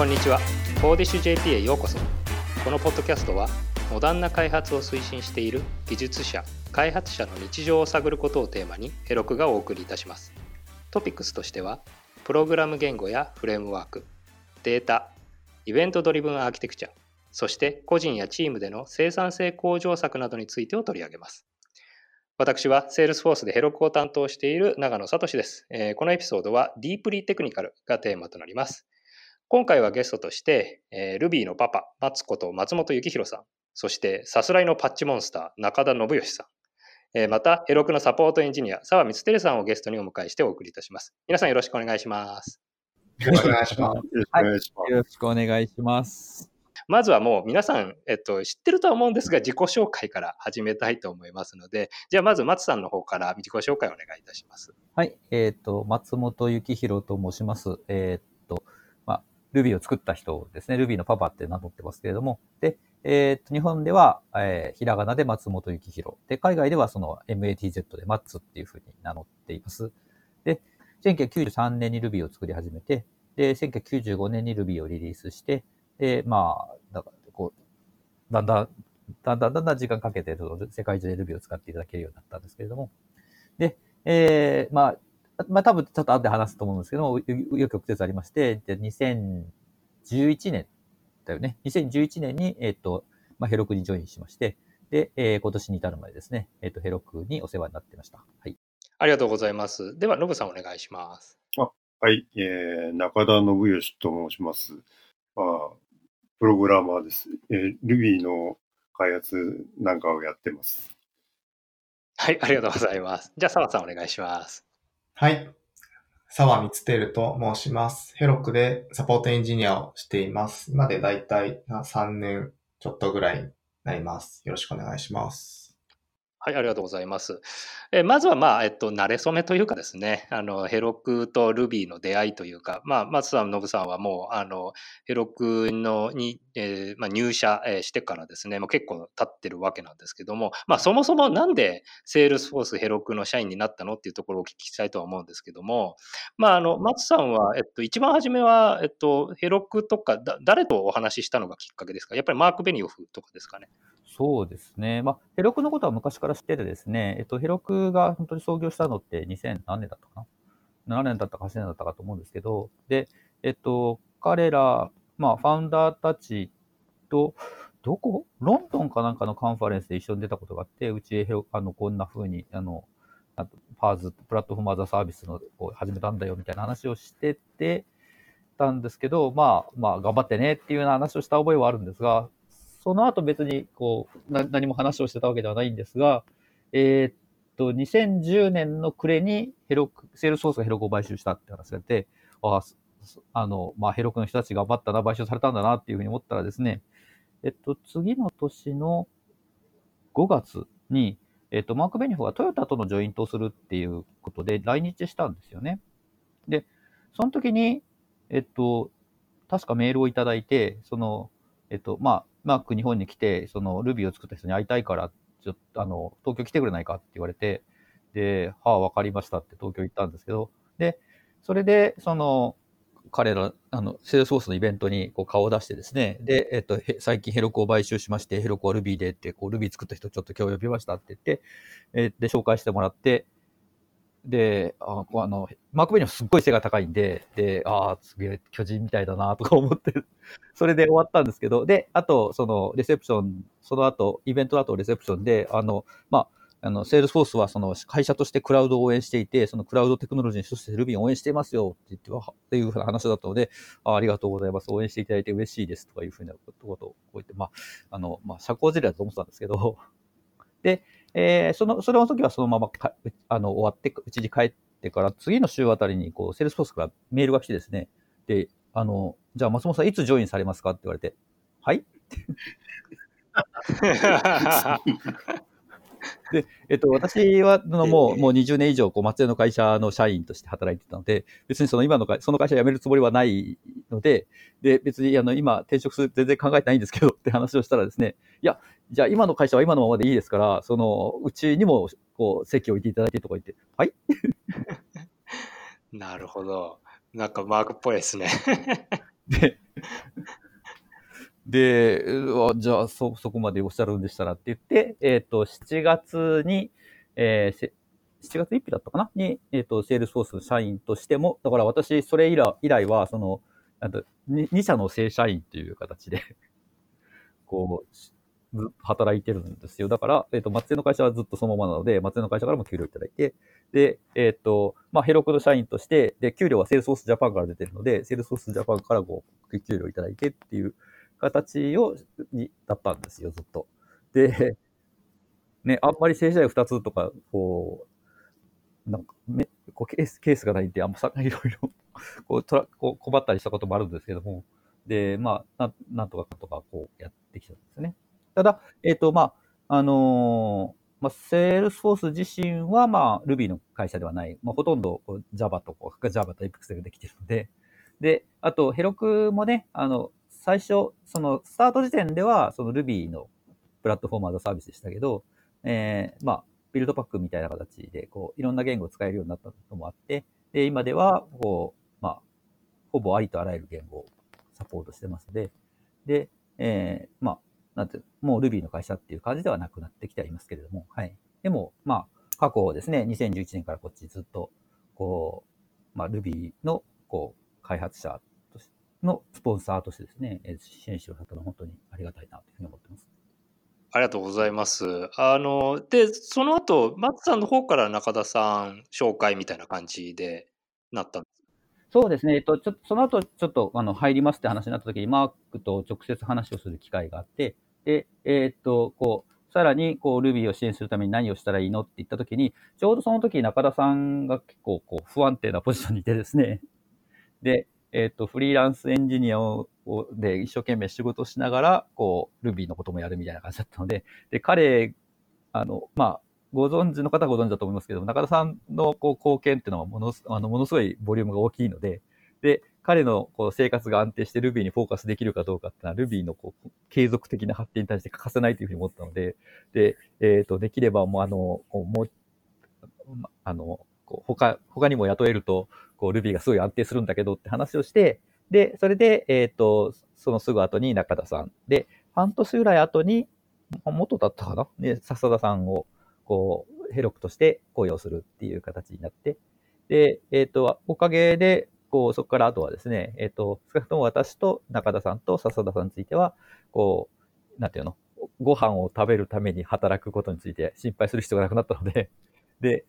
こんにちは。コーディッシュ JP へようこそ。このポッドキャストは、モダンな開発を推進している技術者、開発者の日常を探ることをテーマに、ヘロクがお送りいたします。トピックスとしては、プログラム言語やフレームワーク、データ、イベントドリブンアーキテクチャ、そして個人やチームでの生産性向上策などについてを取り上げます。私は Salesforce でヘロクを担当している長野聡です。このエピソードは Deeply Technical がテーマとなります。今回はゲストとして、えー、Ruby のパパ、松子と松本幸宏さん、そしてさすらいのパッチモンスター、中田信義さん、えー、また、ヘロクのサポートエンジニア、澤光照さんをゲストにお迎えしてお送りいたします。皆さんよろしくお願いします。よろしくお願いします。よろしくお願いします。まずはもう皆さん、えっと、知ってるとは思うんですが、自己紹介から始めたいと思いますので、じゃあまず松さんの方から自己紹介をお願いいたします。はい、えっ、ー、と、松本幸宏と申します。えっ、ー、と、Ruby を作った人ですね。Ruby のパパって名乗ってますけれども。で、えっ、と、日本では、えー、ひらがなで松本幸宏。で、海外ではその MATZ でマッツっていうふうに名乗っています。で、1993年に Ruby を作り始めて、で、1995年に Ruby をリリースして、で、まあ、だから、こう、だんだん、だんだんだんだん時間かけて、世界中で Ruby を使っていただけるようになったんですけれども。で、えー、まあ、まあ多分ちょっと後で話すと思うんですけども、よく曲折ありまして、で2011年だよね。2011年に、えっ、ー、と、まあ、ヘロクにジョインしまして、で、えー、今年に至るまでですね、えっ、ー、と、ヘロクにお世話になってました。はい。ありがとうございます。では、ノブさんお願いします。あはい、えー、中田信義と申します。まあ、プログラマーです。えー、Ruby の開発なんかをやってます。はい、ありがとうございます。じゃあ、澤さんお願いします。はい。沢光輝と申します。ヘロクでサポートエンジニアをしています。今でだいたい3年ちょっとぐらいになります。よろしくお願いします。はい、ありがとうございます。えまずは、まあ、えっと、慣れ初めというかですね、あの、ヘロクとルビーの出会いというか、まあ、松さん、ノブさんはもう、あの、Herokuのに、えー、まあ、入社してからですね、もう結構経ってるわけなんですけども、まあ、そもそもなんで、 Salesforce Herokuの社員になったのっていうところをお聞きしたいとは思うんですけども、まあ、あの、 Matzさんは、えっと、一番初めは、えっと、 Herokuとか、だ誰とお話ししたのがきっかけですか？やっぱりマーク・ベニオフとかですかね。そうですね。まあ、 Herokuのことは昔から知っててですね、えっと、 Herokuが本当に創業したのって2000何年だったかな ?7 年だったか8年だったかと思うんですけど、で、えっと、彼ら、まあ、ファウンダーたちと、どこ？ロンドンかなんかのカンファレンスで一緒に出たことがあって、うち、あの、こんな風に、あの、パーズ、プラットフォームアザーサービスのを始めたんだよみたいな話をしててたんですけど、まあ、まあ、頑張ってねっていうような話をした覚えはあるんですが、その後別にこうな何も話をしてたわけではないんですが、えー、っと、2010年の暮れに Heroku、Salesforceが Herokuを買収したって話があって、ああの、まあ、 Herokuの人たち頑張ったな、買収されたんだなっていうふうに思ったらですね、えっと、次の年の5月に、えっと、マーク・ベニオフがトヨタとのジョイントをするっていうことで来日したんですよね。で、その時に、えっと、確かメールをいただいて、その、えっと、まあ、マーク日本に来て、その Ruby を作った人に会いたいから、ちょっと、あの、東京来てくれないかって言われて、で、はあ、わかりましたって東京行ったんですけど、で、それで、その、彼ら、あの、セールスフォースのイベントにこう顔を出してですね、で、えっと、最近 Herokuを買収しまして、 Herokuは Ruby でって、こう、Ruby 作った人ちょっと今日呼びましたって言って、えで、紹介してもらって、で、ああの、マーク・ベニオフはすっごい背が高いんで、で、ああ、すげえ巨人みたいだなとか思って それで終わったんですけど、で、あと、その、レセプション、その後、イベントだとレセプションで、あの、まあ、あの、 Salesforce はその会社としてクラウドを応援していて、そのクラウドテクノロジーとして Ruby を応援していますよって言っては、っていうふうな話だったので、あありがとうございます。応援していただいて嬉しいですとかいうふうなことをこう言って、まあ、あの、まあ、社交辞令だと思ってたんですけど、で、えー、その、それの時はそのままか、あの、終わって、うちに帰ってから、次の週あたりに、こう、 Salesforce からメールが来てですね、で、あの、じゃあ松本さんいつジョインされますか？って言われて、はい？で、えっと、私は、のもう、もう20年以上、こう、松江の会社の社員として働いてたので、別にその今の会、その会社辞めるつもりはないので、で、別に、あの、今、転職する全然考えてないんですけどって話をしたらですね、いや、じゃあ今の会社は今のままでいいですから、その、うちにも、こう、席を置いていただいてとか言って、はい？なるほど。なんかマークっぽいですね。で、で、じゃあそ、そこまでおっしゃるんでしたらって言って、えっ、と、7月に、えーせ7月1日だったかな？に、えっ、と、 Salesforce の社員としても、だから私、それ以来以来は、その、なんと、に2社の正社員っていう形で、こう、働いてるんですよ。だから、えっ、と、松江の会社はずっとそのままなので、松江の会社からも給料いただいて、で、えっ、と、まあ、 Heroku の社員として、で、給料は Salesforce Japan から出てるので、 Salesforce Japan からこう、給料いただいてっていう形を、に、だったんですよ、ずっと。で、ね、あんまり正社員2つとか、こう、なんか、め、こうケース、ケースがないんで、あんまさ、いろいろ、こう、とら、こう、困ったりしたこともあるんですけども、で、まあ、なん、なんとかかとか、こう、やってきたんですね。ただ、えっ、と、まあ、あのーまあ、 Salesforce 自身は、まあ、Ruby の会社ではない。まあ、ほとんど Java とこう、Java と Apex ができてるので、で、あと、 Heroku もね、あの、最初、その、スタート時点では、その Ruby の Platform as a Service でしたけど、えー、まあ、 Buildpack みたいな形で、こう、いろんな言語を使えるようになったのもあって、で、今では、こう、まあ、ほぼありとあらゆる言語をサポートしてますので、で、えー、まあ、なんてうもう Ruby の会社っていう感じではなくなってきてはいますけれども、はい。でも、まあ、過去ですね、2011年からこっちずっと、こう、まあ、Ruby の、こう、開発者のスポンサーとしてですね、えー支援してくださったのは本当にありがたいなというふうに思ってます。ありがとうございます。あの、で、その後、松さんの方から中田さん紹介みたいな感じでなったんです。そうですね。えっと、ちょっと、その後、ちょっと、あの、入りますって話になった時に、マークと直接話をする機会があって、で、えっと、こう、さらに、こう、Ruby を支援するために何をしたらいいのって言った時に、ちょうどその時中田さんが結構、こう、不安定なポジションにいてですね。で、えっと、フリーランスエンジニアを、で一生懸命仕事しながら、こう、Ruby のこともやるみたいな感じだったので、で、彼、あの、まあ、ご存知の方はご存知だと思いますけども、中田さんのこう貢献っていうのはものあのものすごいボリュームが大きいので、で、彼のこう生活が安定して Ruby にフォーカスできるかどうかっていうのは Ruby のこう継続的な発展に対して欠かせないというふうに思ったので、で、えっ、と、できればもうあの、もう、あの、こう他、他にも雇えると、こう Ruby がすごい安定するんだけどって話をして、で、それで、えっ、と、そのすぐ後に中田さん。で、半年ぐらい後に、元だったかな？で、笹田さんを、こう、ヘロクとして雇用するっていう形になって、で、えっ、と、おかげで、こう、そこからあとはですね、えっ、と、少なくとも私と中田さんと笹田さんについては、こう、なんていうの、ご飯を食べるために働くことについて心配する必要がなくなったので、で、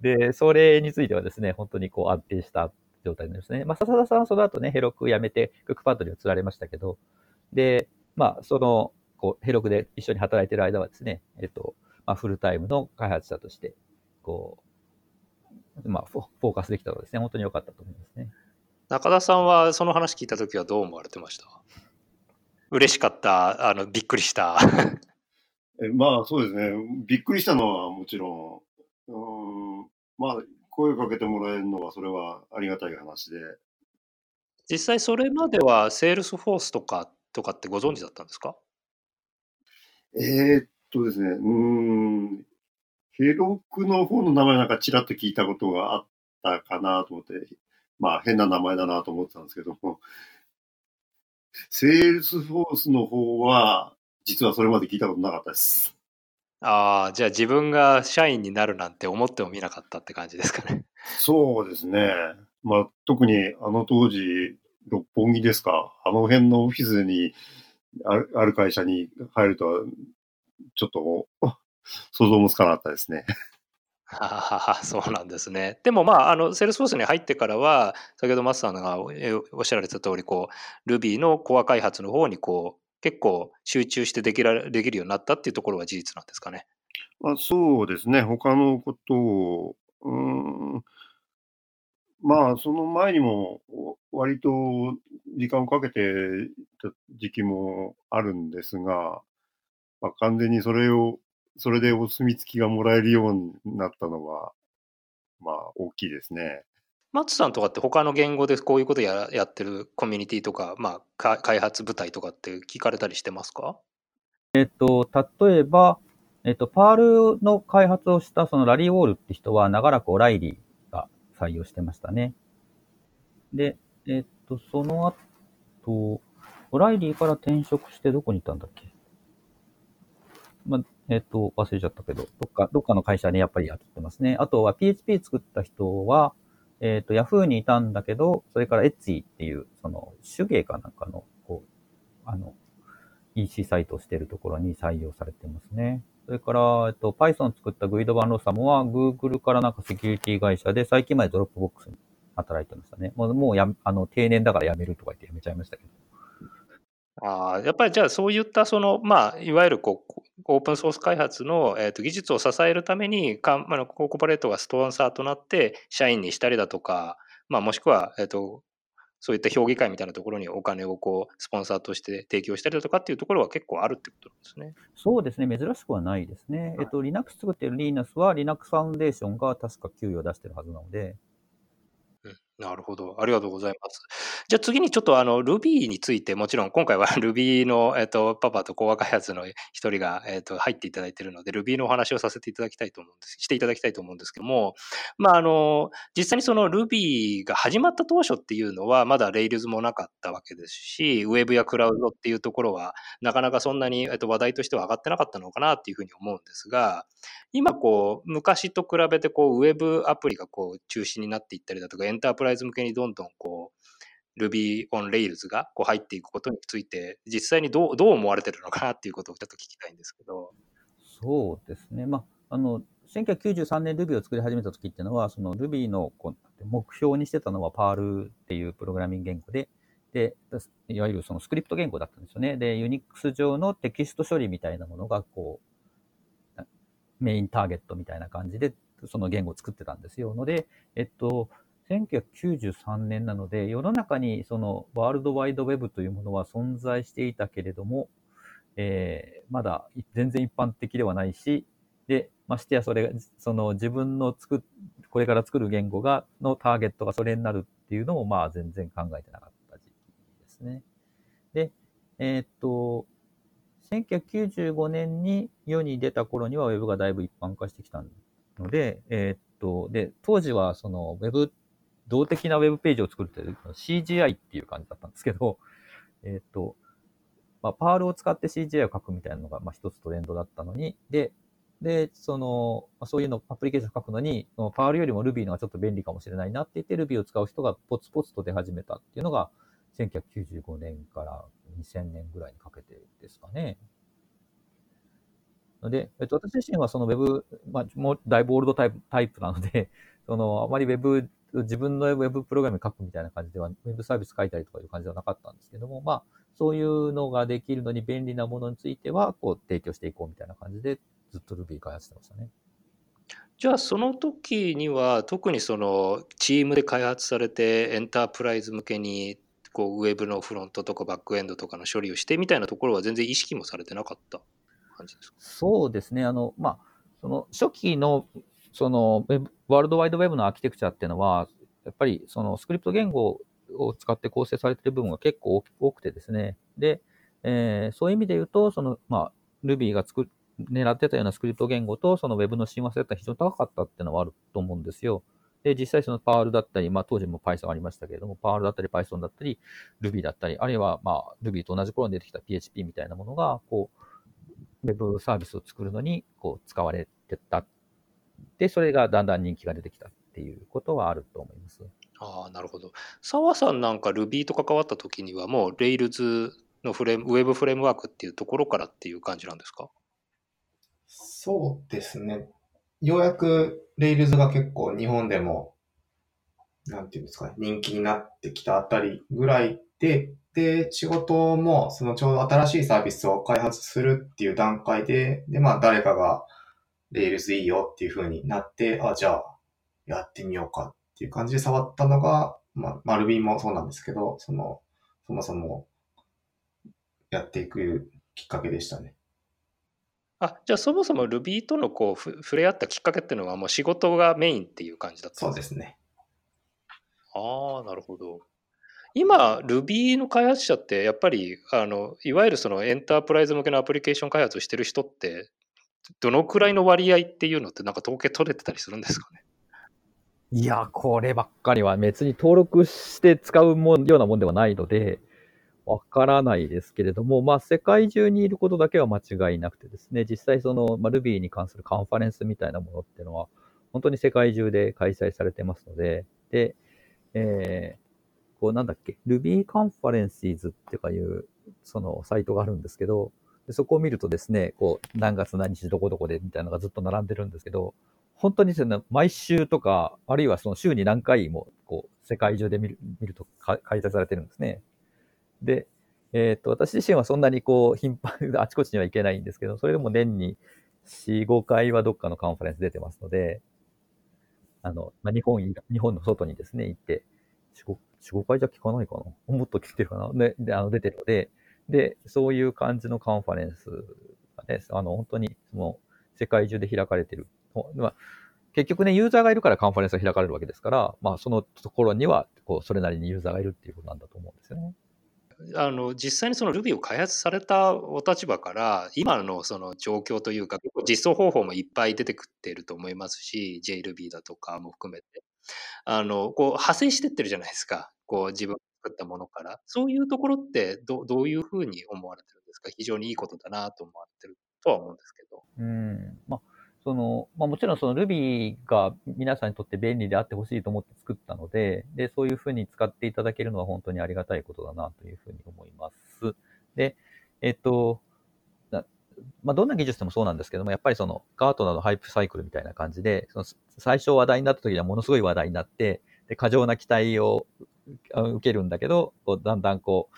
で、それについてはですね、本当にこう安定した状態ですね。まあ、笹田さんはその後ね、ヘロク辞めて、クックパッドに移られましたけど、で、まあ、その、こう、ヘロクで一緒に働いている間はですね、えっと、まあ、フルタイムの開発者として、こう、まあ、フォフォーカスできたのはですね、本当に良かったと思いますね。中田さんはその話聞いたときはどう思われてました？嬉しかった、あの、びっくりした。えまあそうですね。びっくりしたのはもちろん、うーん、まあ声をかけてもらえるのはそれはありがたい話で、実際それまでは Salesforce とかとかってご存知だったんですか？えーっとですね、うーん、 Heroku の方の名前なんかちらっと聞いたことがあったかなと思って、まあ変な名前だなと思ってたんですけども、Salesforce の方は、実はそれまで聞いたことなかったです。ああ、じゃあ自分が社員になるなんて思ってもみなかったって感じですかね。そうですね。まあ特にあの当時、六本木ですか、あの辺のオフィスにあるある会社に入るとは、ちょっと 想像もつかなかったですね。はははそうなんですね。でもまあ、あの、 Salesforce に入ってからは、先ほどマスさんがえおっしゃられた通り、こう、Ruby のコア開発の方に、こう、結構集中してできらできるようになったっていうところは事実なんですかね？まあ、そうですね。他のことを、うん、まあ、その前にも、割と時間をかけてた時期もあるんですが、まあ、完全にそれを、それでお墨付きがもらえるようになったのは、まあ、大きいですね。マツさんとかって他の言語でこういうことややってるコミュニティとか、まあ、か開発部隊とかって聞かれたりしてますか？えっと、例えば、えっと、パールの開発をしたそのラリー・ウォールって人は長らくオライリーが採用してましたね。で、えっと、その後、 O'Reilly から転職してどこに行ったんだっけ？まあ、えっ、と、忘れちゃったけど、どっか、どっかの会社にやっぱり雇ってますね。あとは PHP 作った人は、えっ、と、Yahoo にいたんだけど、それから Etsy っていう、その、手芸かなんかの、こう、あの、EC サイトをしているところに採用されてますね。それから、えっと、Python 作った Guido van Rossum は Google からなんかセキュリティ会社で最近まで Dropbox に働いてましたね。もう、もうや、あの、定年だから辞めるとか言って辞めちゃいましたけど。ああ、やっぱりじゃあそういったその、まあ、いわゆるこう、オープンソース開発の、えー、と技術を支えるためにか、まあ、コーポレートがスポンサーとなって社員にしたりだとか、まあ、もしくは、えー、とそういった評議会みたいなところにお金をこうスポンサーとして提供したりだとかっていうところは結構あるってことなんですね。そうですね、珍しくはないですね。えっと、Linux 作ってる Linux は Linux ファウンデーションが確か給与を出してるはずなので、なるほど。ありがとうございます。じゃあ次にちょっとあの Ruby について、もちろん今回は Ruby の、えっと、パパと講和開発の一人が、えっと、入っていただいているので、Ruby のお話をさせていただきたいと思うんです、していただきたいと思うんですけども、まああの、実際にその Ruby が始まった当初っていうのは、まだ Rails もなかったわけですし、Web や Cloud っていうところは、なかなかそんなに、えっと、話題としては上がってなかったのかなっていうふうに思うんですが、今こう、昔と比べてこう、ウェブアプリがこう、中心になっていったりだとか、エンタープライズ向けにどんどんこう、Ruby on Rails がこう入っていくことについて、実際にどうどう思われてるのかなっていうことをちょっと聞きたいんですけど。そうですね。まあ、あの、1993年 Ruby を作り始めた時っていうのは、その Ruby のこう目標にしてたのは Perl っていうプログラミング言語で、で、いわゆるそのスクリプト言語だったんですよね。で、Unix 上のテキスト処理みたいなものが、こう、メインターゲットみたいな感じで、その言語を作ってたんですよ。ので、えっと、1993年なので、世の中にそのワールドワイドウェブというものは存在していたけれども、えー、まだ全然一般的ではないし、で、ましてやそれが、その自分の作これから作る言語が、のターゲットがそれになるっていうのも、まあ全然考えてなかった時期ですね。で、えー、っと、1995年に世に出た頃には Web がだいぶ一般化してきたので、えー、っと、で、当時はその Web、動的な Web ページを作るっていう CGI っていう感じだったんですけど、えー、っと、まあ、パールを使って CGI を書くみたいなのが、まあ、一つトレンドだったのに、で、で、その、まあ、そういうの、アプリケーション書くのに、パールよりも Ruby のがちょっと便利かもしれないなって言って、Ruby を使う人がポツポツと出始めたっていうのが、1995年から2000年ぐらいにかけてですかね。ので、えっと、私自身はその Web、まあ、もうだいぶオールドタイプタイプなので、その、あまり Web、自分の Web プログラム書くみたいな感じでは、Web サービス書いたりとかいう感じではなかったんですけども、まあ、そういうのができるのに便利なものについては、こう、提供していこうみたいな感じで、ずっと Ruby 開発してましたね。じゃあその時には特にそのチームで開発されてエンタープライズ向けにこうウェブのフロントとかバックエンドとかの処理をしてみたいなところは全然意識もされてなかった感じですか？そうですね。あの、まあ、その初期のそのワールドワイドウェブのアーキテクチャっていうのは、やっぱりそのスクリプト言語を使って構成されている部分が結構多くてですね。で、えー、そういう意味で言うと、その、まあ、Ruby が作狙ってたようなスクリプト言語とその Web の親和性って非常に高かったっていうのはあると思うんですよ。で、実際その Perl だったり、まあ当時も Python ありましたけれども、Perl だったり Python だったり、Ruby だったり、あるいはまあ Ruby と同じ頃に出てきた PHP みたいなものが、こう、Web サービスを作るのに、こう、使われてた。で、それがだんだん人気が出てきたっていうことはあると思います。ああ、なるほど。澤さんなんか Ruby と関わった時にはもう Rails のフレーム、ウェブフレームワークっていうところからっていう感じなんですか？そうですね。ようやく Rails が結構日本でも、なんていうんですかね、人気になってきたあたりぐらいで、で、仕事も、そのちょうど新しいサービスを開発するっていう段階で、で、まあ誰かが Rails いいよっていう風になって、あ、じゃあやってみようかっていう感じで触ったのが、まあ、Ruby もそうなんですけど、その、そもそもやっていくきっかけでしたね。あ、じゃあそもそも Ruby とのこうふ触れ合ったきっかけっていうのはもう仕事がメインっていう感じだったそうですね。ああ、なるほど。今、Ruby の開発者ってやっぱりあのいわゆるそのエンタープライズ向けのアプリケーション開発をしてる人ってどのくらいの割合っていうのってなんか統計取れてたりするんですかね？いや、こればっかりは別に登録して使うもんようなもんではないので、わからないですけれども、まあ、世界中にいることだけは間違いなくてですね、実際その、まあ、Ruby に関するカンファレンスみたいなものっていうのは、本当に世界中で開催されてますので、で、えー、こうなんだっけ、Ruby Conferences っていうかいう、そのサイトがあるんですけど、でそこを見るとですね、こう、何月何日どこどこでみたいなのがずっと並んでるんですけど、本当にですね、毎週とか、あるいはその週に何回も、こう、世界中で見る見ると開催されてるんですね。で、えっ、と、私自身はそんなにこう、頻繁、あちこちには行けないんですけど、それでも年に4、5回はどっかのカンファレンス出てますので、あの、まあ、日本、日本の外にですね、行って、4、5, 回じゃ聞かないかな？もっと聞いてるかな？で、で、あの、出てるので、で、そういう感じのカンファレンスがね、あの、本当に、その、世界中で開かれてる。まあ、結局ね、ユーザーがいるからカンファレンスが開かれるわけですから、まあ、そのところには、こう、それなりにユーザーがいるっていうことなんだと思うんですよね。あの実際にその Ruby を開発されたお立場から今のその状況というか実装方法もいっぱい出てくっていると思いますし JRuby だとかも含めてあのこう派生してってるじゃないですかこう自分作ったものからそういうところってどどういうふうに思われてるんですか？非常にいいことだなと思われてるとは思うんですけど。うんまあその、まあ、もちろんその Ruby が皆さんにとって便利であってほしいと思って作ったので、で、そういうふうに使っていただけるのは本当にありがたいことだなというふうに思います。で、えっと、まあ、どんな技術でもそうなんですけども、やっぱりそのガートナーのハイプサイクルみたいな感じで、その最初話題になった時にはものすごい話題になって、で、過剰な期待を受けるんだけど、こうだんだんこう、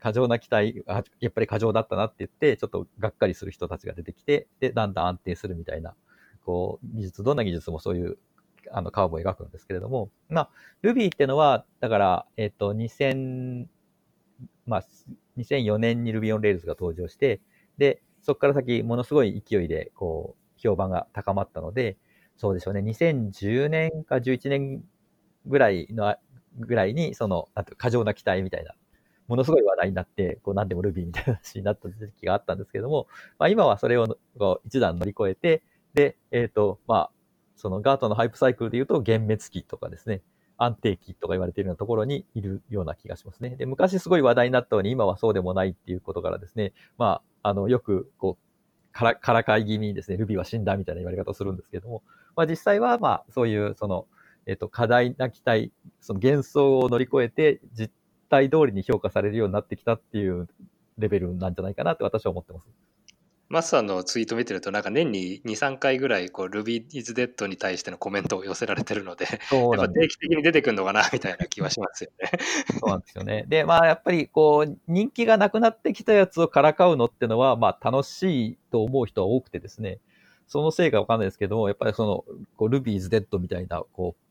過剰な期待、あやっぱり過剰だったなって言って、ちょっとがっかりする人たちが出てきて、で、だんだん安定するみたいな、こう、技術、どんな技術もそういう、あの、カーブを描くんですけれども、まあ、Ruby ってのは、だから、えっ、と、2000、まあ、2004年に Ruby on Rails が登場して、で、そこから先、ものすごい勢いで、こう、評判が高まったので、そうでしょうね、2010年か11年ぐらいの、ぐらいに、その、あと過剰な期待みたいなものすごい話題になって、こう何でも Ruby みたいな話になった時期があったんですけども、まあ今はそれを一段乗り越えて、で、えっ、ー、と、まあ、そのガートのハイプサイクルで言うと、幻滅期とかですね、安定期とか言われているようなところにいるような気がしますね。で、昔すごい話題になったのに、今はそうでもないっていうことからですね、まあ、あの、よく、こう、から、からかい気味にですね、Ruby は死んだみたいな言われ方をするんですけども、まあ実際は、まあ、そういう、その、えっ、ー、と、課題な期待、その幻想を乗り越えて、実体通りに評価されるようになってきたっていうレベルなんじゃないかなって私は思ってます。マスさんのツイート見てると、なんか年に2、3回ぐらい、こう、Ruby is Dead に対してのコメントを寄せられてるので、そうやっぱ定期的に出てくるのかな、みたいな気はしますよね。そうなんですよね。で、まあ、やっぱり、こう、人気がなくなってきたやつをからかうのってのは、まあ、楽しいと思う人は多くてですね、そのせいかわかんないですけども、やっぱりその、こう Ruby is Dead みたいな、こう、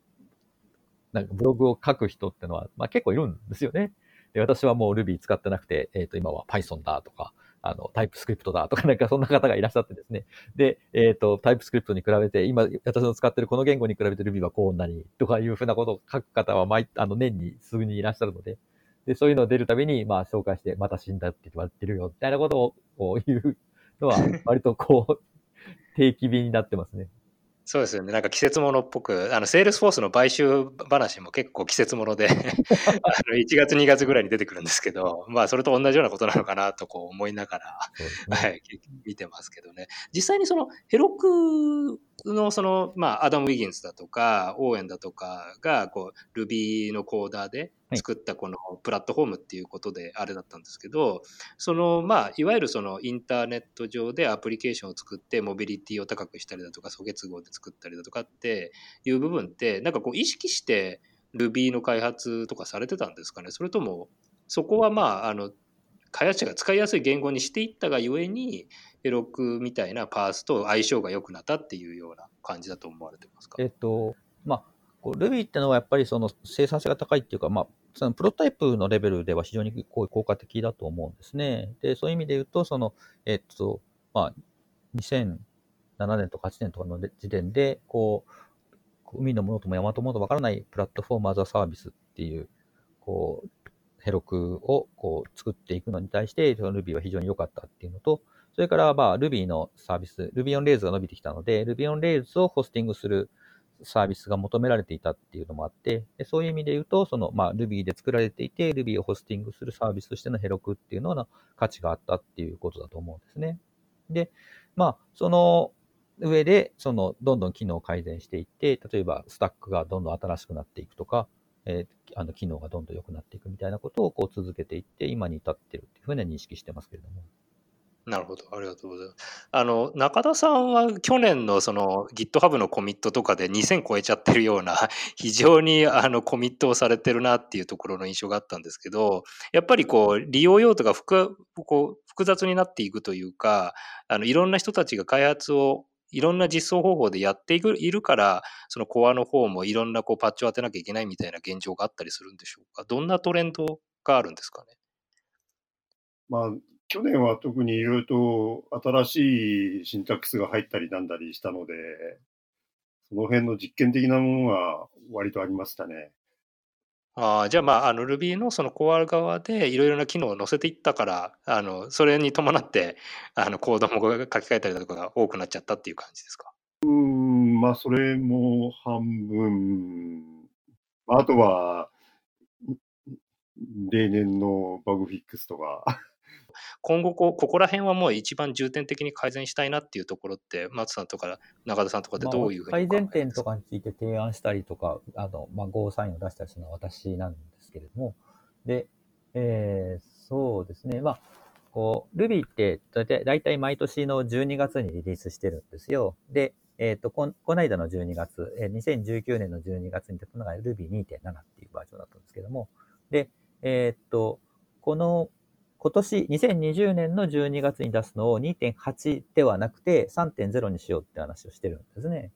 なんかブログを書く人ってのは、まあ結構いるんですよね。で、私はもう Ruby 使ってなくて、えっ、ー、と、今は Python だとか、あの、 TypeScript だとか、なんかそんな方がいらっしゃってですね。で、えっ、ー、と、 TypeScript に比べて、今、私の使ってるこの言語に比べて Ruby はこんなに、とかいうふうなことを書く方は毎、あの、年に数人いらっしゃるので、で、そういうのを出るたびに、まあ、紹介して、また死んだって言われてるよ、みたいなことを、こういうのは、割とこう、定期便になってますね。そうですよね。なんか季節物っぽく、あの、 Salesforce の買収話も結構季節物で あの、1月2月ぐらいに出てくるんですけど、まあ、それと同じようなことなのかなとこう思いながら、ね、はい、見てますけどね。実際にその、ヘロクのその、まあ、アダム・ウィギンスだとか、オーエンだとかが、こう、Ruby のコーダーで作ったこのプラットフォームっていうことであれだったんですけど、その、まあ、いわゆるそのインターネット上でアプリケーションを作ってモビリティを高くしたりだとか、素結合で作ったりだとかっていう部分って、なんかこう意識して Ruby の開発とかされてたんですかね？それとも、そこはまあ、あの、開発者が使いやすい言語にしていったがゆえに、エロクみたいなパースと相性が良くなったっていうような感じだと思われてますか？えっと、まあ、こう Ruby ってのはやっぱりその生産性が高いっていうか、まあ、そのプロタイプのレベルでは非常に効果的だと思うんですね。で、そういう意味で言うと、その、えっと、まあ、2007年とか8年とかの時点で、こう、海のものとも山とものとわからないプラットフォームアザサービスっていう、こう、ヘロクをこう作っていくのに対して、Ruby は非常に良かったっていうのと、それから、まあ、Ruby のサービス、Ruby on Rails が伸びてきたので、Ruby on Rails をホスティングするサービスが求められていたっていうのもあって、でそういう意味で言うと、その、まあ、Ruby で作られていて、Ruby をホスティングするサービスとしてのヘロクっていうのの価値があったっていうことだと思うんですね。で、まあ、その上で、その、どんどん機能を改善していって、例えば、スタックがどんどん新しくなっていくとか、えーあの、機能がどんどん良くなっていくみたいなことをこう続けていって、今に至ってるっていうふうに認識してますけれども。なるほど、ありがとうございます。あの、中田さんは去年のその GitHub のコミットとかで2000超えちゃってるような、非常にあのコミットをされてるなっていうところの印象があったんですけど、やっぱりこう、利用用途が複こう複雑になっていくというか、あの、いろんな人たちが開発をいろんな実装方法でやっていくいるから、そのコアの方もいろんなこうパッチを当てなきゃいけないみたいな現状があったりするんでしょうか？どんなトレンドがあるんですかね？まあ、去年は特にいろいろと新しいシンタックスが入ったりなんだりしたので、その辺の実験的なものが割とありましたね。ああ、じゃあまあ、あの Ruby のそのコア側でいろいろな機能を載せていったから、あの、それに伴って、あの、コードも書き換えたりだとかが多くなっちゃったっていう感じですか？うん、まあ、それも半分、まああとは、例年のバグフィックスとか、今後こう、ここら辺はもう一番重点的に改善したいなっていうところって、松さんとか中田さんとかでどういうふうに改善点とかについて提案したりとか、あの、まあ、ゴーサインを出したりするのは私なんですけれども、で、えーそうですね、まあ、こう、Ruby ってだいたいだいたい毎年の12月にリリースしてるんですよ。で、えっ、と、こん、この間の12月、えー2019年の12月に出たのが Ruby2.7 っていうバージョンだったんですけども、で、えっ、と、この、今年、2020年の12月に出すのを2.8ではなくて3.0にしようって話をしてるんですね。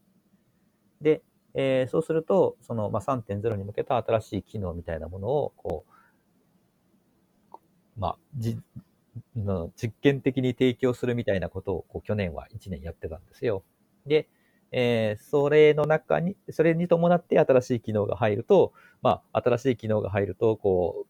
で、えーそうすると、その、まあ、3.0に向けた新しい機能みたいなものを、こう、まあ、じ、の実験的に提供するみたいなことを、こう、去年は1年やってたんですよ。で、えーそれの中に、それに伴って新しい機能が入ると、まあ、新しい機能が入ると、こう、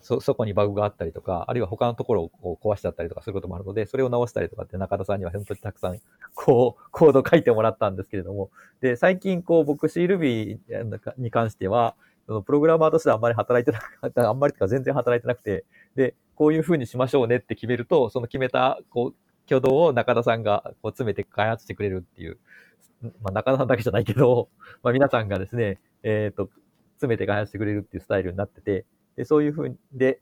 そ、そこにバグがあったりとか、あるいは他のところを壊しちゃったりとかすることもあるので、それを直したりとかって中田さんには本当にたくさん、こう、コード書いてもらったんですけれども、で、最近こう、僕 CRuby に関しては、そのプログラマーとしてはあんまり働いてなかった、あんまりとか全然働いてなくて、で、こういう風にしましょうねって決めると、その決めた、こう、挙動を中田さんがこう詰めて開発してくれるっていう、まあ中田さんだけじゃないけど、まあ皆さんがですね、えっ、と、詰めて開発してくれるっていうスタイルになってて、そういう風に、で、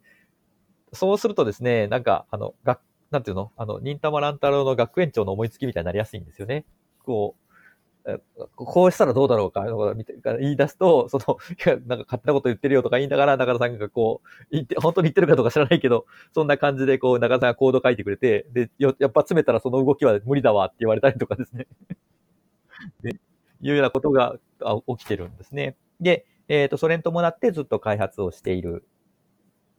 そうするとですね、なんか、あの、学、なんていうの？あの、忍たま乱太郎の学園長の思いつきみたいになりやすいんですよね。こう、えこうしたらどうだろうか、みたいな言い出すと、その、いや、なんか勝手なこと言ってるよとか言いながら、中田さんがこう、言って、本当に言ってるかどうか知らないけど、そんな感じでこう、中田さんがコード書いてくれて、で、やっぱ詰めたらその動きは無理だわって言われたりとかですね。で、いうようなことが起きてるんですね。で、えっ、と、それに伴ってずっと開発をしている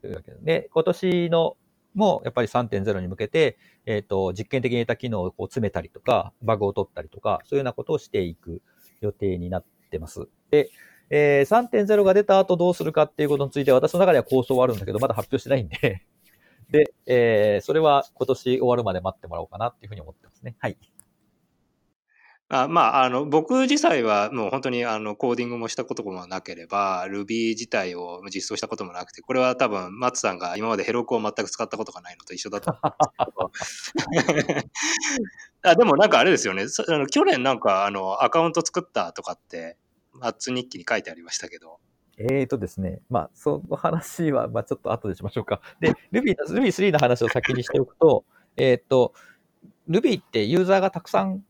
というわけでで、今年のもやっぱり3.0に向けて、えっ、と、実験的に得た機能をこう詰めたりとか、バグを取ったりとか、そういうようなことをしていく予定になってます。で、えー3.0が出た後どうするかっていうことについて、私の中では構想はあるんだけど、まだ発表してないんで、で、えーそれは今年終わるまで待ってもらおうかなっていうふうに思ってますね。はい。あまあ、あの、僕自体はもう本当にあのコーディングもしたこともなければ、Ruby 自体を実装したこともなくて、これは多分、松さんが今までヘロクを全く使ったことがないのと一緒だと思うんですけど。あでもなんかあれですよね。そあの去年なんかあのアカウント作ったとかって、マッツ日記に書いてありましたけど。えーとですね、まあ、その話は、まあ、ちょっと後でしましょうか。で、Ruby、Ruby3 の話を先にしておくと、えーっと、Ruby ってユーザーがたくさん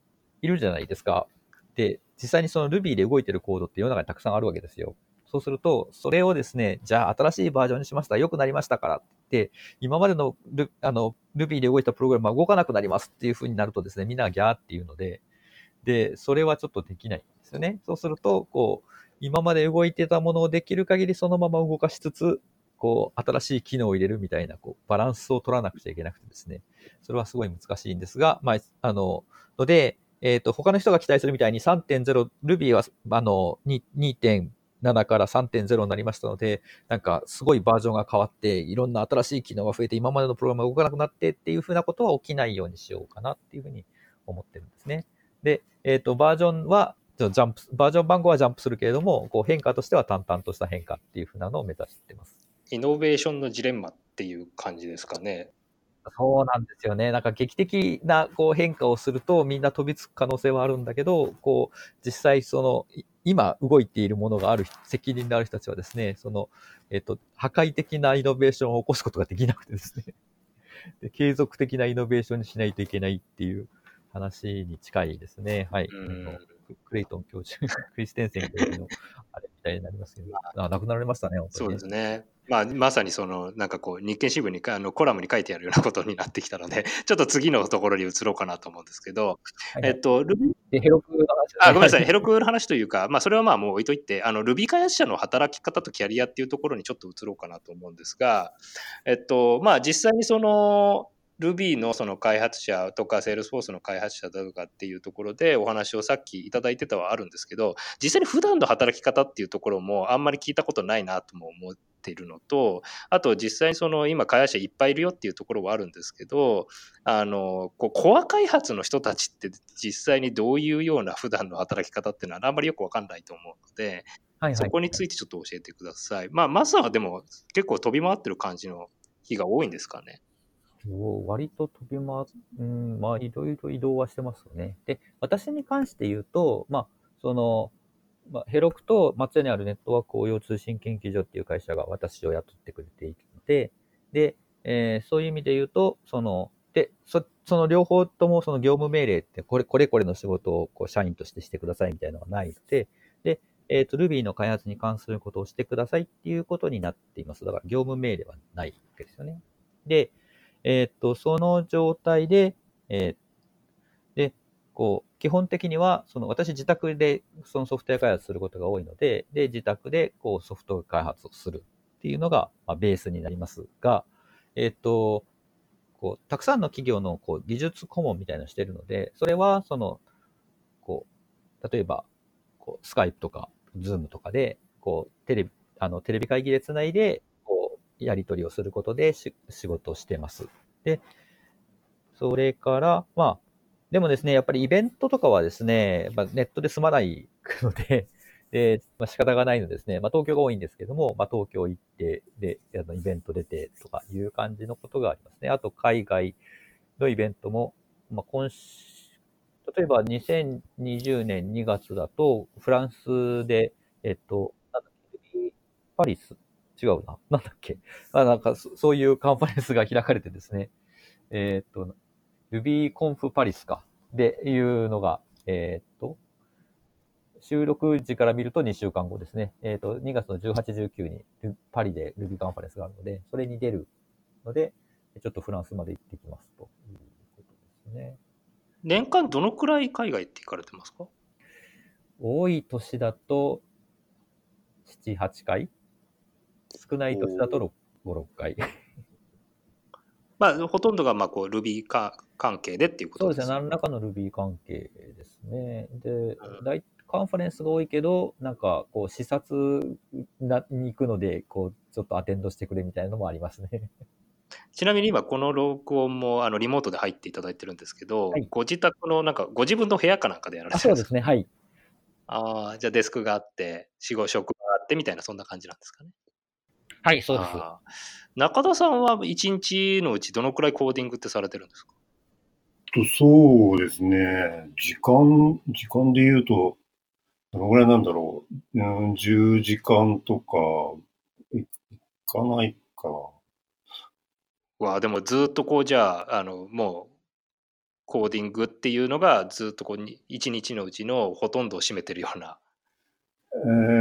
いるじゃないですか。で、実際にその Ruby で動いてるコードって世の中にたくさんあるわけですよ。そうすると、それをですね、じゃあ新しいバージョンにしました、良くなりましたからって、今までのルあの Ruby で動いたプログラムは動かなくなりますっていう風になるとですね、みんながギャーっていうので、で、それはちょっとできないんですよね。そうすると、こう、今まで動いてたものをできる限りそのまま動かしつつ、こう、新しい機能を入れるみたいな、こう、バランスを取らなくちゃいけなくてですね、それはすごい難しいんですが、まあ、あの、ので、えっ、と、他の人が期待するみたいに3.0、Ruby は、あの、2.7から3.0になりましたので、なんか、すごいバージョンが変わって、いろんな新しい機能が増えて、今までのプログラムが動かなくなってっていうふうなことは起きないようにしようかなっていうふうに思ってるんですね。で、えっ、と、バージョンは、ジャンプ、バージョン番号はジャンプするけれども、こう変化としては淡々とした変化っていうふうなのを目指してます。イノベーションのジレンマっていう感じですかね。そうなんですよね。なんか劇的なこう変化をするとみんな飛びつく可能性はあるんだけど、こう実際そのい今動いているものがある責任のある人たちはですね、そのえっと破壊的なイノベーションを起こすことができなくてですね、で継続的なイノベーションにしないといけないっていう話に近いですね。はい。うんククレイトン教授、クリステンセン教授のあれみたいになりますけど、あ。亡くなられましたね、本当そうですね。まあ、まさにその、なんかこう、日経新聞にかあのコラムに書いてあるようなことになってきたので、ちょっと次のところに移ろうかなと思うんですけど、はいはい。えっと、ルビーで、ヘロクの話あ、ごめんなさい、ヘロクの話というか、まあ、それはまあもう置いといて、あの、Ruby 開発者の働き方とキャリアっていうところにちょっと移ろうかなと思うんですが、えっと、まあ、実際にその、Ruby のその開発者とか Salesforce の開発者だとかっていうところでお話をさっきいただいてたはあるんですけど実際に普段の働き方っていうところもあんまり聞いたことないなとも思っているのとあと実際にその今開発者いっぱいいるよっていうところはあるんですけどあのこうコア開発の人たちって実際にどういうような普段の働き方っていうのはあんまりよくわかんないと思うのではいはいそこについてちょっと教えてください。まあ、マスはでも結構飛び回ってる感じの日が多いんですかね。そう割と飛び回っ、うん、まあ、いろいろ移動はしてますよね。で、私に関して言うと、まあ、その、まあ、ヘロクと松屋にあるネットワーク応用通信研究所っていう会社が私を雇ってくれているので、えーそういう意味で言うと、その、で、そその両方ともその業務命令って、これ、これこれの仕事をこう社員としてしてくださいみたいなのがないので、で、えっ、と、Ruby の開発に関することをしてくださいっていうことになっています。だから業務命令はないわけですよね。で、えっと、その状態で、えーで、こう、基本的には、その、私自宅でそのソフトウェア開発することが多いので、で、自宅で、こう、ソフトウェア開発をするっていうのが、まあ、ベースになりますが、えーっと、こう、たくさんの企業の、こう、技術顧問みたいなのをしてるので、それは、その、こう、例えば、こう、 Skype とか、 Zoom とかで、こう、テレビ、あの、テレビ会議でつないで、やり取りをすることでし仕事をしてます。で、それから、まあ、でもですね、やっぱりイベントとかはですね、まあ、ネットで済まないので、で、まあ、仕方がないのですね、まあ、東京が多いんですけども、まあ、東京行って、で、あのイベント出てとかいう感じのことがありますね。あと、海外のイベントも、まあ、今、例えば2020年2月だと、フランスで、えっと、なんだっけ、パリス違うな。なんだっけ？あなんかそ、そういうカンファレンスが開かれてですね、えっと、Ruby Conf Paris か。でいうのが、えっと、収録時から見ると2週間後ですね。えっと、2月の18、19にルパリで Ruby カンファレンスがあるので、それに出るので、ちょっとフランスまで行ってきますということですね。年間どのくらい海外って行かれてますか？多い年だと、7、8回少ない年だと6、5、6回。まあ、ほとんどがまあこう Ruby か関係でっていうことですそうですね。何らかの Ruby 関係ですね。でうん、大カンファレンスが多いけど、なんか、こう、視察なに行くので、こう、ちょっとアテンドしてくれみたいなのもありますね。ちなみに今この録音もあのリモートで入っていただいてるんですけど、はいご自宅のなんかご自分の部屋かなんかでやられあ、てるですか？そうんですね。はい。ああ、じゃあデスクがあって、仕事職があってみたいなそんな感じなんですかね。はい、そうです。中田さんは一日のうちどのくらいコーディングってされてるんですか？とそうですね、時間、時間で言うと、どのぐらいなんだろう、うん、10時間とか、いいかないかな。わあでもずっとこうじゃああのもうコーディングっていうのがずっとこうに一日のうちのほとんどを占めてるような。え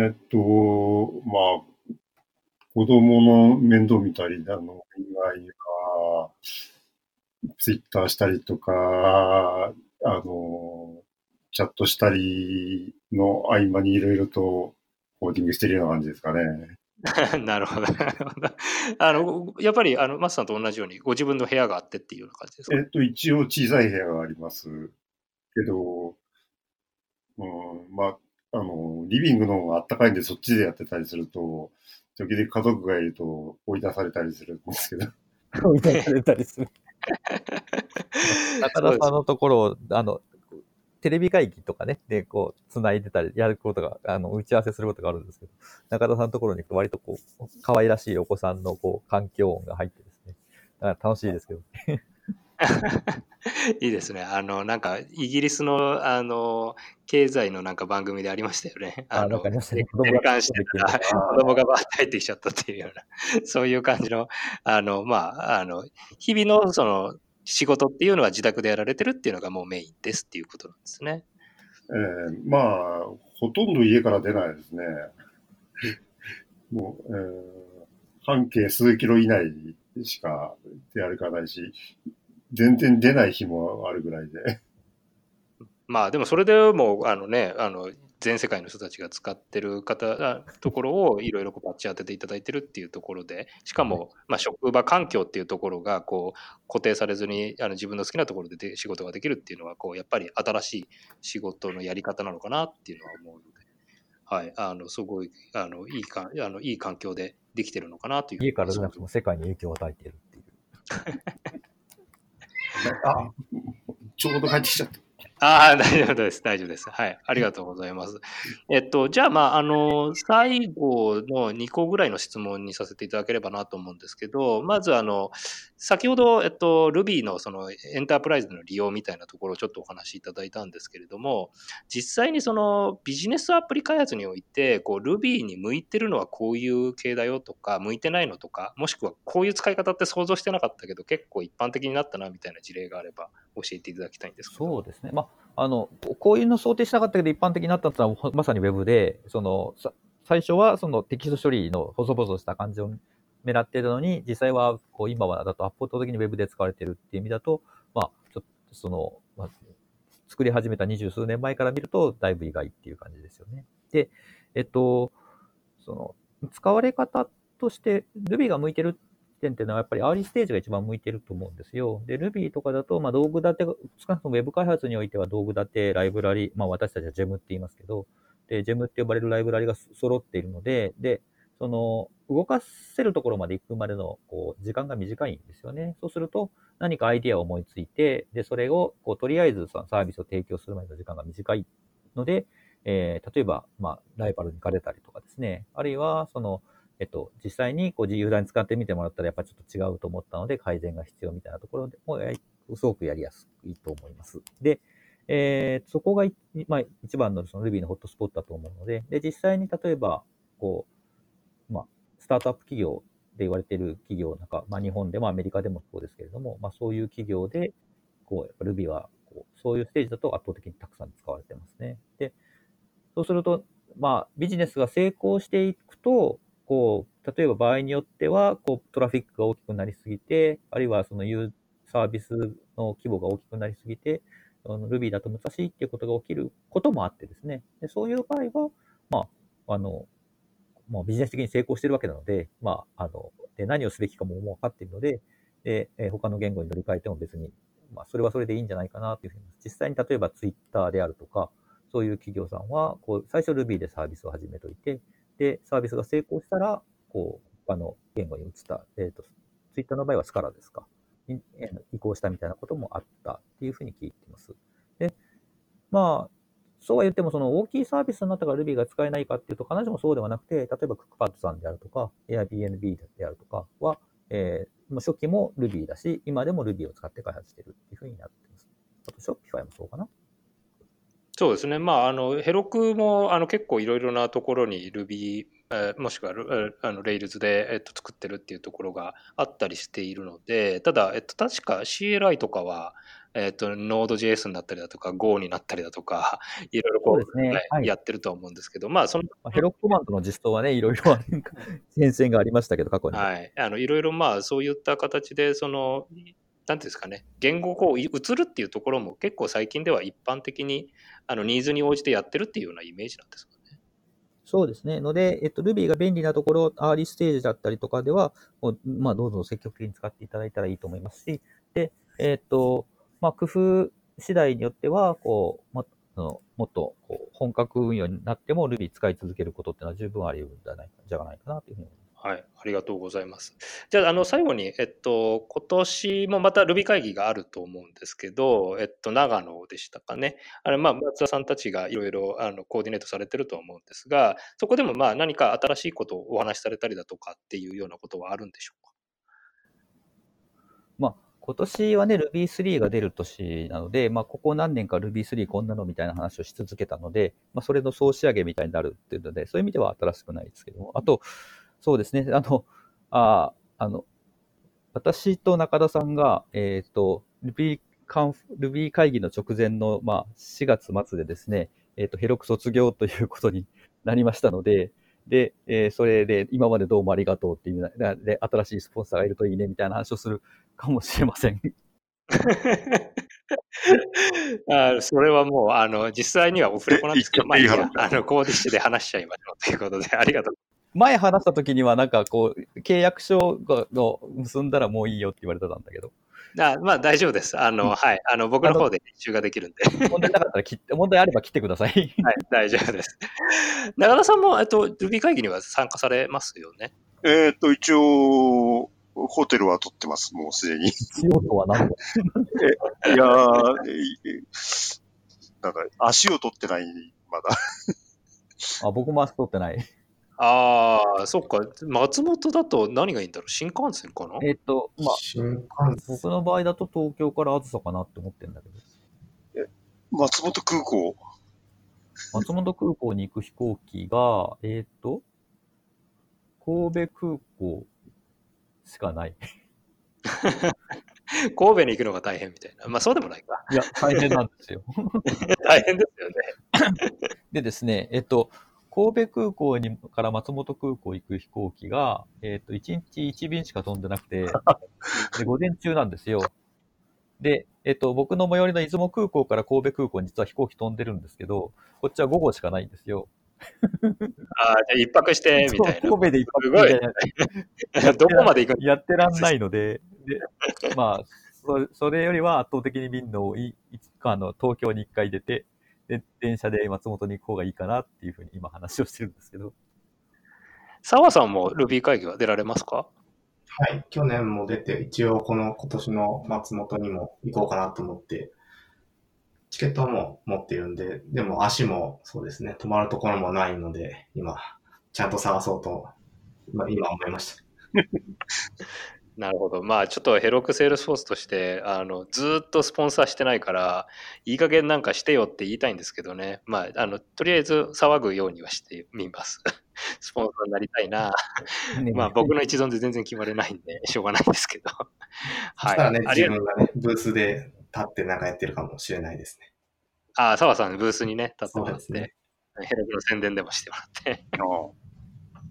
ーっと、まあ、子供の面倒見たりだの以外は、ツイッターしたりとか、あの、チャットしたりの合間にいろいろとコーディングしてるような感じですかね。なるほど。なるほどあのやっぱりあのマスさんと同じようにご自分の部屋があってっていうような感じですか？えっと、一応小さい部屋がありますけど、うん、まあ、あの、リビングの方があったかいんでそっちでやってたりすると、時々家族がいると追い出されたりするんですけど。追い出されたりする。中田さんのところを、あの、テレビ会議とかね、で、こう、繋いでたり、やることが、あの、打ち合わせすることがあるんですけど、中田さんのところに割とこう、可愛らしいお子さんの、こう、環境音が入ってですね。だから楽しいですけど。いいですね。あの、なんか、イギリスの、あの、経済のなんか番組でありましたよね。あ、あのなんかありましたね。子供がしてた子供がバーって入ってきちゃったっていうような、そういう感じの、あの、まあ、あの、日々のその仕事っていうのは自宅でやられてるっていうのがもうメインですっていうことなんですね。えーまあ、ほとんど家から出ないですね。もう、えー半径数キロ以内しか出歩かないし、全然出ない日もあるぐらいで。まあでもそれでもあのねあの全世界の人たちが使ってる方あところをいろいろこうパッチ当てていただいてるっていうところでしかも、まあ、職場環境っていうところがこう固定されずにあの自分の好きなところでで仕事ができるっていうのはこうやっぱり新しい仕事のやり方なのかなっていうのは思うので、はい、あのすごいあのいいかあのいい環境でできてるのかなという家から出なくても世界に影響を与えているっていう。あ、ちょうど帰ってきちゃった。ああ、大丈夫です。大丈夫です。はい。ありがとうございます。えっと、じゃあ、まあ、あの、最後の2個ぐらいの質問にさせていただければなと思うんですけど、まず、あの、先ほど、えっと、Ruby のそのエンタープライズの利用みたいなところをちょっとお話しいただいたんですけれども、実際にそのビジネスアプリ開発において、こう、Ruby に向いてるのはこういう系だよとか、向いてないのとか、もしくはこういう使い方って想像してなかったけど、結構一般的になったなみたいな事例があれば教えていただきたいんですけど。そうですね。まあ、あの、こういうの想定しなかったけど一般的になったのはまさに Web で、その、最初はそのテキスト処理の細々した感じを狙っているのに、実際はこう今はだと圧倒的に Web で使われてるっていう意味だと、まあ、ちょっとその、まあ、作り始めた二十数年前から見ると、だいぶ意外っていう感じですよね。で、えっと、その、使われ方として Ruby が向いてる点っていうのはやっぱりアーリーステージが一番向いてると思うんですよ。で、Ruby とかだと、まあ道具立て、少なくとも Web 開発においては道具立て、ライブラリ、まあ私たちは GEM って言いますけど、で、GEM って呼ばれるライブラリが揃っているので、で、その、動かせるところまで行くまでの、こう、時間が短いんですよね。そうすると、何かアイディアを思いついて、で、それを、こう、とりあえずそのサービスを提供するまでの時間が短いので、えー例えば、まあ、ライバルに行かれたりとかですね、あるいは、その、えっと、実際にこう、ユーザーに使ってみてもらったら、やっぱちょっと違うと思ったので、改善が必要みたいなところでも、やりすごくやりやすいと思います。で、えーそこが、まあ、一番のその Ruby のホットスポットだと思うので、で、実際に例えば、こう、まあ、スタートアップ企業で言われている企業なんか、まあ、日本でもアメリカでもそうですけれども、まあ、そういう企業で、こう、Ruby は、こう、そういうステージだと圧倒的にたくさん使われてますね。で、そうすると、まあ、ビジネスが成功していくと、こう、例えば場合によっては、こう、トラフィックが大きくなりすぎて、あるいはそのユーサービスの規模が大きくなりすぎて、Ruby だと難しいっていうことが起きることもあってですね。でそういう場合は、まあ、あの、もうビジネス的に成功してるわけなので、まあ、あの、で何をすべきかももう分かっているので、で、え他の言語に乗り換えても別に、まあ、それはそれでいいんじゃないかなというふうに、実際に例えば Twitter であるとか、そういう企業さんは、こう、最初 Ruby でサービスを始めといて、で、サービスが成功したら、こう、他の言語に移った、えっ、と、Twitter の場合はスカラですか、移行したみたいなこともあったっていうふうに聞いてます。で、まあ、そうは言っても、その大きいサービスになったから Ruby が使えないかっていうと、必ずしもそうではなくて、例えばクックパッドさんであるとか、Airbnb であるとかは、えーもう初期も Ruby だし、今でも Ruby を使って開発してるっていうふうになってます。あと、Shopify もそうかな。そうですね。まあ、あの、ヘロクも、あの、結構いろいろなところに Ruby、えーもしくはあの、Rails で、えっと、作ってるっていうところがあったりしているので、ただ、えっと、確か CLI とかは、えっと、Node.js になったりだとか、Go になったりだとか、いろいろこう、ねはいはいやってると思うんですけど、まあ、その、まあヘロックマンとの実装はね、いろいろ変遷がありましたけど、過去に。はい。あの、いろいろまあ、そういった形で、その、なんていうんですかね、言語をこう移るっていうところも結構最近では一般的に、あの、ニーズに応じてやってるっていうようなイメージなんですかね。そうですね。ので、えっと、Ruby が便利なところ、アーリーステージだったりとかでは、もうまあ、どうぞ積極的に使っていただいたらいいと思いますし、で、えっと、まあ、工夫次第によっては、こう、もあのもっとこう本格運用になっても Ruby 使い続けることっていうのは十分あり得るんじゃないじゃないかなというふうに思います。はい、ありがとうございます。じゃあ、あの、最後に、えっと、今年もまた Ruby 会議があると思うんですけど、えっと、長野でしたかね。あれ、まあ、松田さんたちがいろいろ、あの、コーディネートされてると思うんですが、そこでも、まあ、何か新しいことをお話しされたりだとかっていうようなことはあるんでしょうか？まあ、今年はね、Ruby3 が出る年なので、まあ、ここ何年か Ruby3 こんなのみたいな話をし続けたので、まあ、それの総仕上げみたいになるっていうので、そういう意味では新しくないですけども、あと、そうですね、あの、ああの、私と中田さんが、えっ、ー、と、Ruby カン Ruby 会議の直前の、まあ、4月末でですね、えっ、ー、と、ヘロク卒業ということに なりましたので、で、えー、それで、今までどうもありがとうっていう、で、新しいスポンサーがいるといいねみたいな話をする かもしれません。あそれはもう、あの、実際にはオフレコなんですけど、まあいいや、あの、コーディッシュで話しちゃいましょうということで、ありがとう。前話した時には、なんかこう、契約書を結んだらもういいよって言われてたんだけど。あまあ大丈夫です。あの、うん、はい。あの、僕の方で編集ができるんで。問題なかったら切って、問題あれば切ってください。はい、大丈夫です。中田さんも、えっと、Ruby 会議には参加されますよね？えっと、一応、ホテルは取ってます、もうすでに。仕事は何だえいやー、なんか、足を取ってない、まだ。あ、僕も足取ってない。ああ、そっか。松本だと何がいいんだろう？新幹線かな？えっ、ー、と、まあ、新幹線僕の場合だと東京からあずさかなって思ってるんだけど。え、松本空港？松本空港に行く飛行機が、えっ、ー、と、神戸空港しかない。神戸に行くのが大変みたいな。まあそうでもないか。いや、大変なんですよ。大変ですよね。でですね、えっと、神戸空港にから松本空港行く飛行機が、えっ、ー、と、1日1便しか飛んでなくて、で、午前中なんですよ。で、えっ、ー、と、僕の最寄りの出雲空港から神戸空港に実は飛行機飛んでるんですけど、こっちは午後しかないんですよ。ああ、じゃあ一泊して、みたいな。神戸で一泊みたいな。どこまで行くやってらんないので、で、まあ、そそれよりは圧倒的に便の多い、あの、東京に一回出て、で、電車で松本に行く方がいいかなっていうふうに今話をしてるんですけど。澤さんも Ruby 会議は出られますか？はい、去年も出て、一応この今年の松本にも行こうかなと思って、チケットはもう持っているんで、でも足もそうですね、泊まるところもないので、今、ちゃんと探そうと、今思いました。なるほど。まあちょっとヘロクセールスフォースとしてあのずっとスポンサーしてないからいい加減なんかしてよって言いたいんですけどね。まああのとりあえず騒ぐようにはしてみます。スポンサーになりたいな。まあ僕の一存で全然決まれないんでしょうがないんですけど。はい。そしたらね、自分がね、ブースで立ってなんかやってるかもしれないですね。ああ、澤さんブースにね、立ってもらって、ね、ヘロクの宣伝でもしてもらって。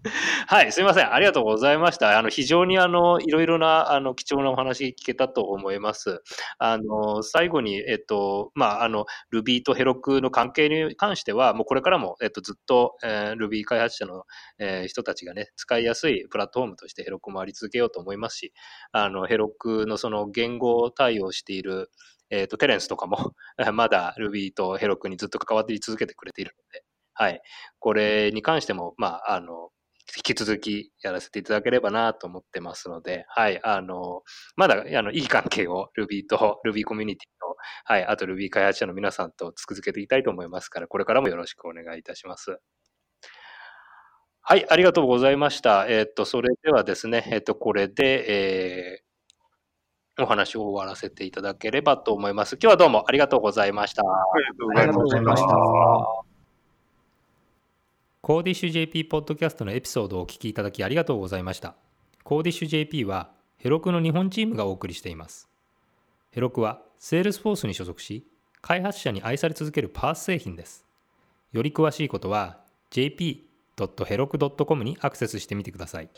はい、すみません。ありがとうございました。あの、非常にあの、いろいろな、あの、貴重なお話聞けたと思います。あの、最後に、えっと、まあ、あの、Ruby とヘロクの関係に関しては、もうこれからも、えっと、ずっと、えー、Ruby 開発者の、えー、人たちがね、使いやすいプラットフォームとしてヘロクもあり続けようと思いますし、あの、ヘロクのその言語対応している、えっと、テレンスとかも、まだ Ruby とヘロクにずっと関わって続けてくれているので、はい。これに関しても、まあ、あの、引き続きやらせていただければなと思ってますので、はい、あの、まだ、あの、いい関係を Ruby と Ruby コミュニティと、はい、あと Ruby 開発者の皆さんと続けていきたいと思いますから、これからもよろしくお願いいたします。はい、ありがとうございました。えっ、と、それではですね、えっ、と、これで、えー、お話を終わらせていただければと思います。今日はどうもありがとうございました。ありがとうございました。コーディッシュ JP ポッドキャストのエピソードをお聞きいただきありがとうございました。コーディッシュ JP はヘロクの日本チームがお送りしています。 Heroku は Salesforce に所属し、開発者に愛され続ける PaaS 製品です。より詳しいことは jp.heroku.com にアクセスしてみてください。